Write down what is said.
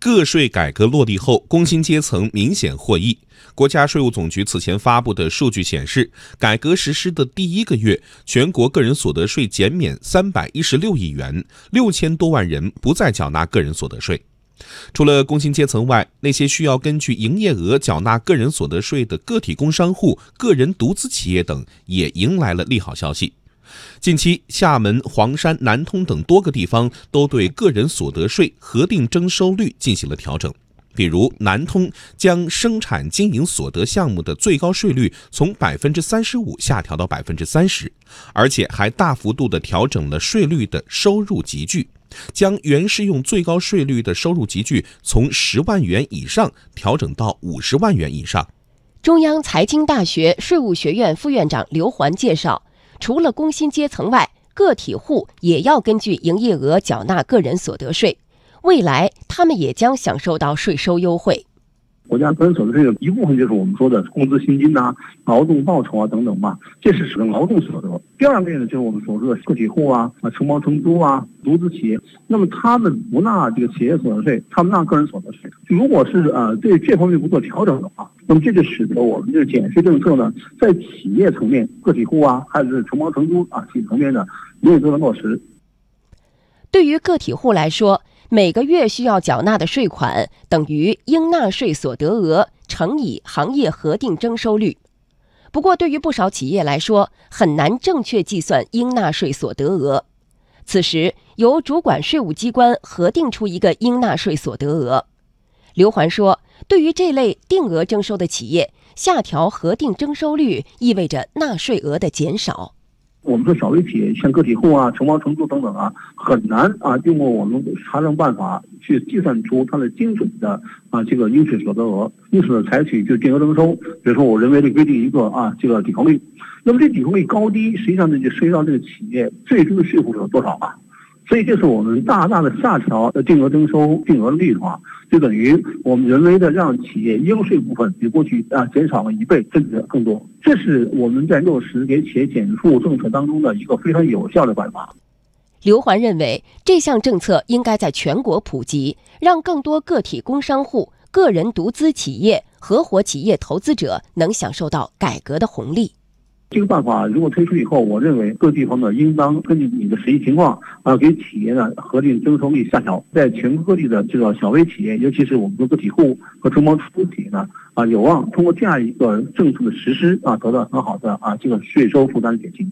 个税改革落地后，工薪阶层明显获益。国家税务总局此前发布的数据显示，改革实施的第一个月，全国个人所得税减免三百一十六亿元，六千多万人不再缴纳个人所得税。除了工薪阶层外，那些需要根据营业额缴纳个人所得税的个体工商户、个人独资企业等，也迎来了利好消息。近期，厦门、黄山、南通等多个地方都对个人所得税核定征收率进行了调整。比如，南通将生产经营所得项目的最高税率从百分之三十五下调到百分之三十，而且还大幅度的调整了税率的收入集聚，将原适用最高税率的收入集聚从十万元以上调整到五十万元以上。中央财经大学税务学院副院长刘环介绍。除了工薪阶层外，个体户也要根据营业额缴纳个人所得税。未来，他们也将享受到税收优惠。国家个人所得税的一部分就是我们说的工资薪金呐、劳动报酬啊等等吧，这是属于劳动所得。第二类呢，就是我们所说的个体户啊、啊承包承租啊、独资企业，那么他们不纳这个企业所得税，他们纳个人所得税。如果是呃对这方面不做调整的话，那么这就使得我们这个减税政策呢，在企业层面、个体户啊，还是承包承租啊企业层面呢，没有做到落实。对于个体户来说，每个月需要缴纳的税款等于应纳税所得额乘以行业核定征收率。不过，对于不少企业来说，很难正确计算应纳税所得额。此时，由主管税务机关核定出一个应纳税所得额。刘环说：“对于这类定额征收的企业，下调核定征收率意味着纳税额的减少。”我们说小微企业，像个体户啊、承包承租等等啊，很难啊，通过我们查证办法去计算出它的精准的啊这个应税所得额。因此呢，采取就定额征收，比如说我人为的规定一个啊这个抵扣率，那么这抵扣率高低，实际上呢就涉及到这个企业最终的税负是有多少啊？所以，这是我们大大的下调的定额征收定额率的话，就等于我们人为的让企业应税部分比过去啊减少了一倍甚至更多。这是我们在落实给企业减负政策当中的一个非常有效的办法。刘环认为，这项政策应该在全国普及，让更多个体工商户、个人独资企业、合伙企业投资者能享受到改革的红利。这个办法如果推出以后，我认为各地方呢应当根据你的实际情况啊，给企业呢核定征收率下调，在全国各地的这个小微企业，尤其是我们的个体户和承包出租企业呢啊，有望通过这样一个政策的实施啊，得到很好的啊这个税收负担减轻。